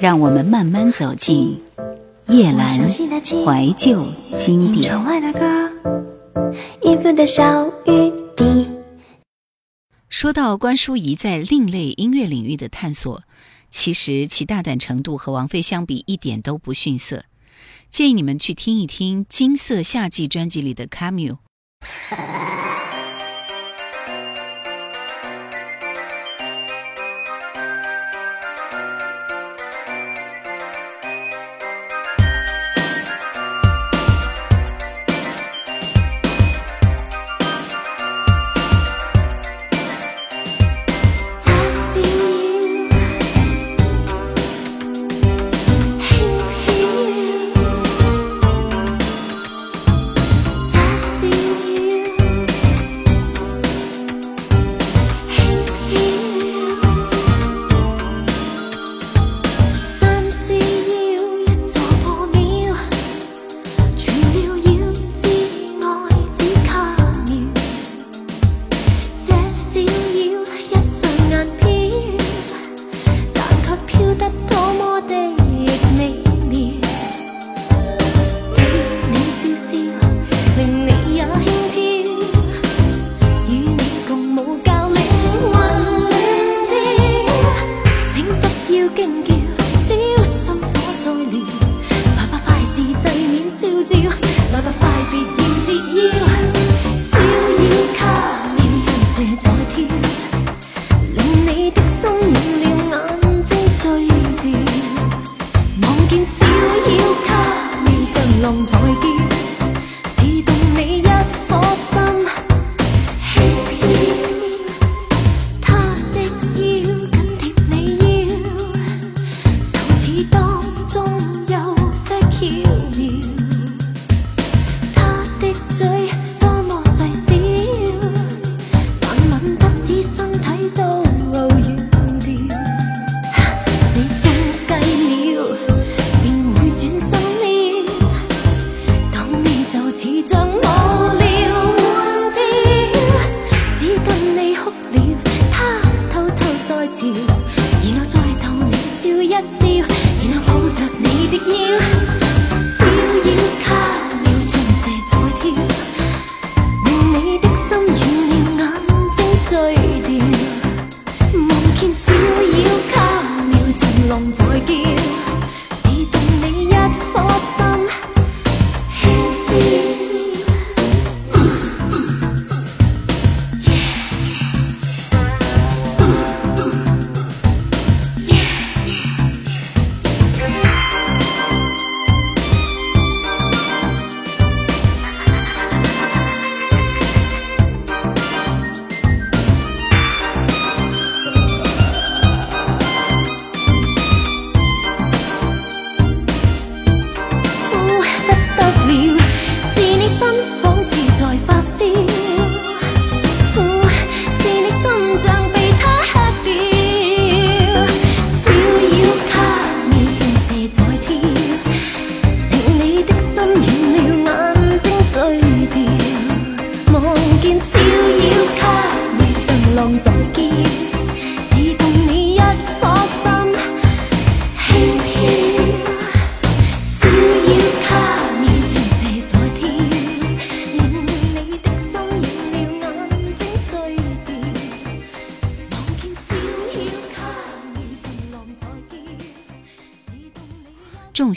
让我们慢慢走进叶阑怀旧经典。说到关淑怡在另类音乐领域的探索，其实其大胆程度和王菲相比一点都不逊色。建议你们去听一听《金色夏季》专辑里的《Camille》。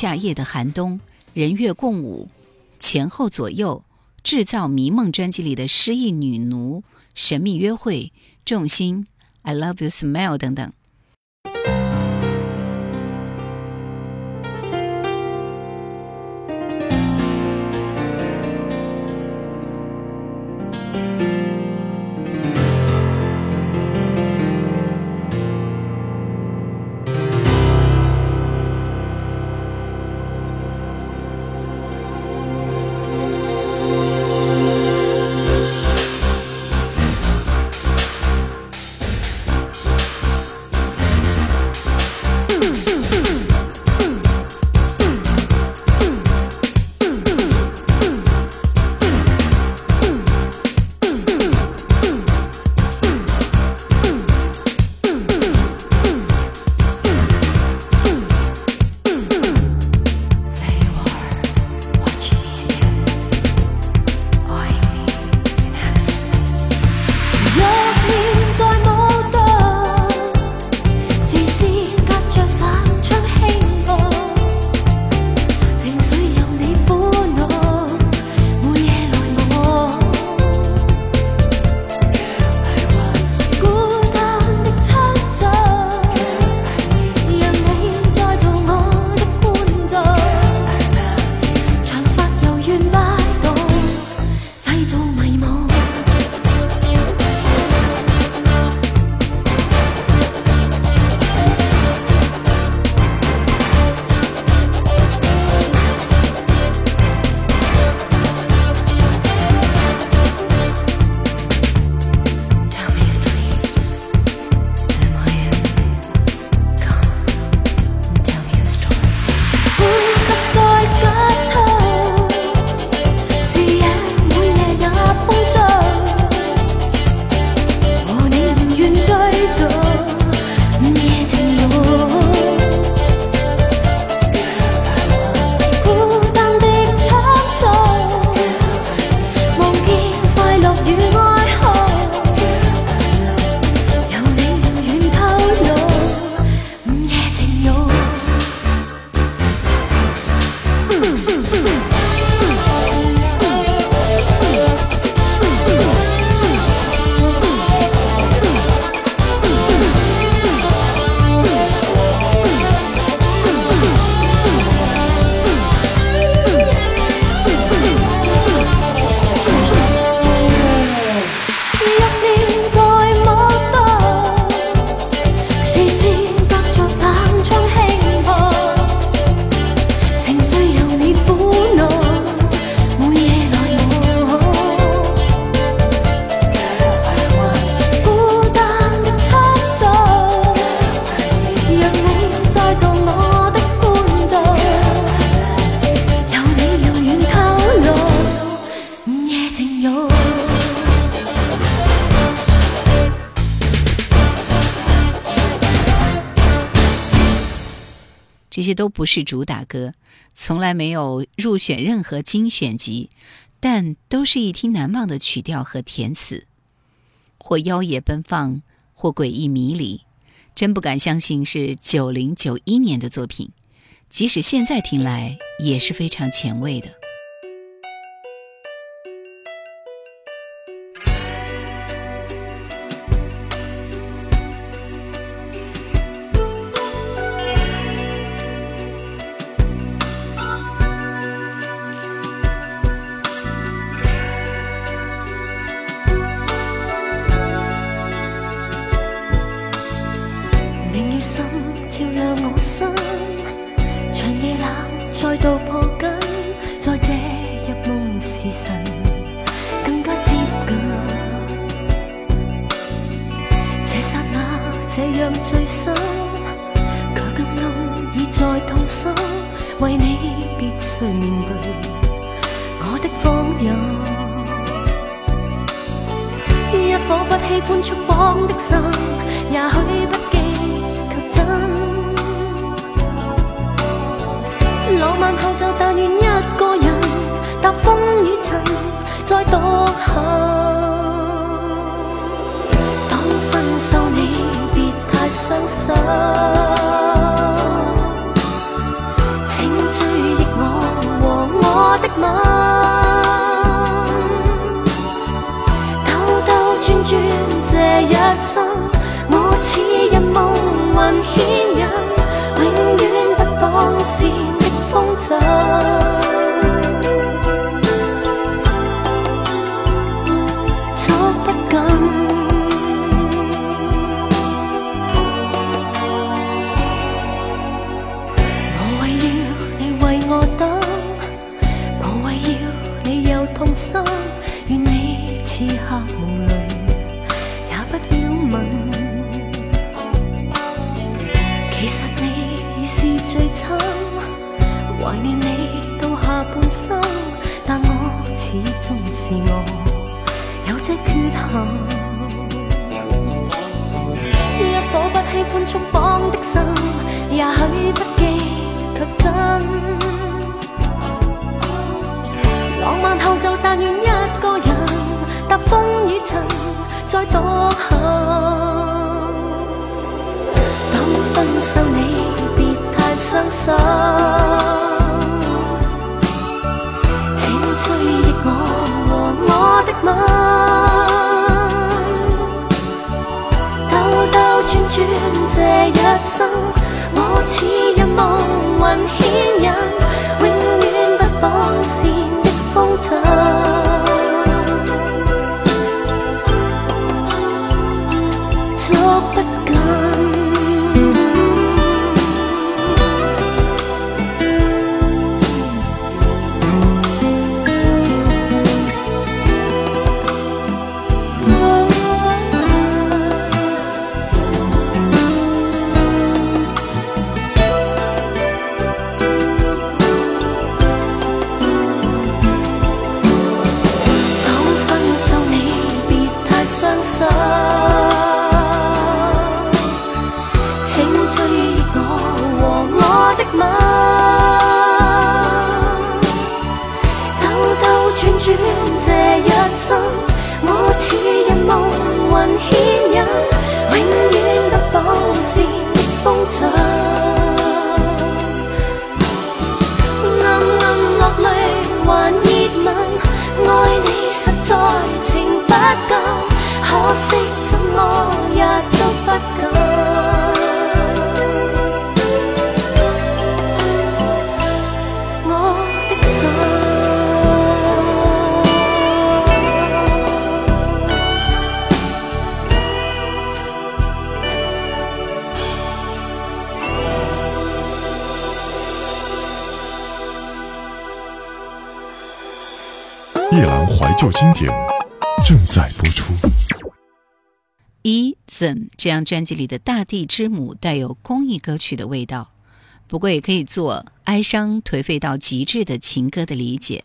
夏夜的寒冬，人月共舞，前后左右，制造迷梦专辑里的失意女奴，神秘约会，重心，I love you smile 等等。些都不是主打歌，从来没有入选任何精选集，但都是一听难忘的曲调和填词，或妖冶奔放，或诡异迷离，真不敢相信是九零九一年的作品，即使现在听来也是非常前卫的。喜欢束绑的心，也许不羁却真。浪漫后就但愿一个人踏风雨尘，再独行。当分手，你别太伤心。soul 多好，当分手你别太伤心，请追忆我和我的吻，兜兜转转这一生，旧经典正在播出。一怎这张专辑里的《大地之母》带有公益歌曲的味道，不过也可以做哀伤颓废到极致的情歌的理解。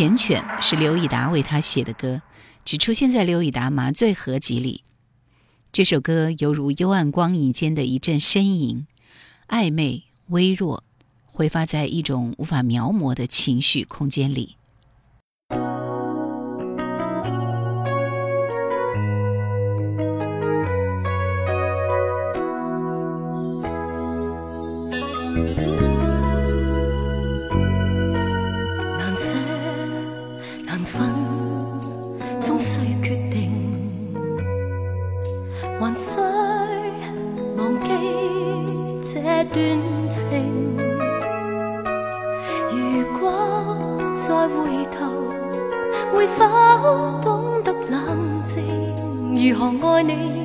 缱绻是刘以达为他写的歌，只出现在刘以达麻醉合集里，这首歌犹如幽暗光影间的一阵呻吟，暧昧、微弱，挥发在一种无法描摹的情绪空间里。还需忘记这段情。如果再回头，会否懂得冷静？如何爱你？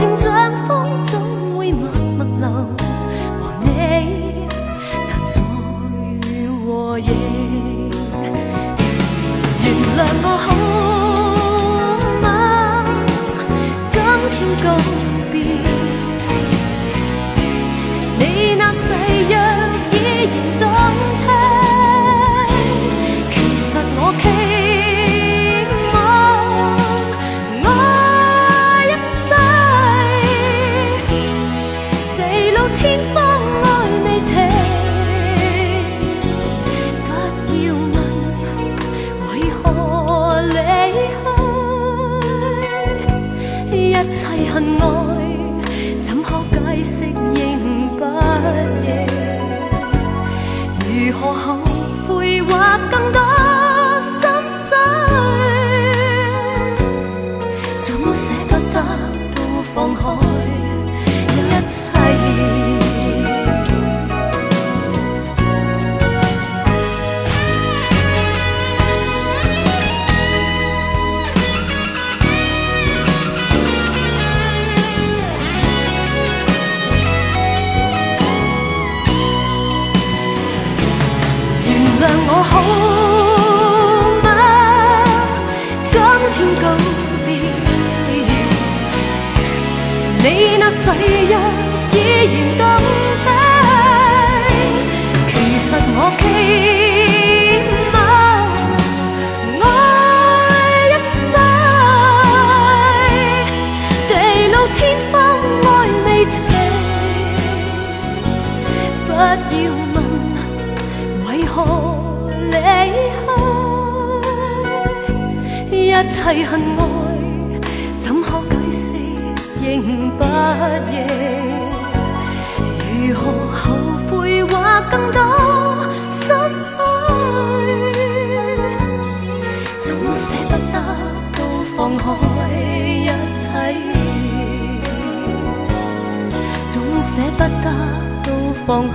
停住草谅我好吗？今天告别你那誓约依然动听恨爱，怎可解释认不认？如何后悔或更多心碎？总舍不得都放开一切，总舍不得都放开。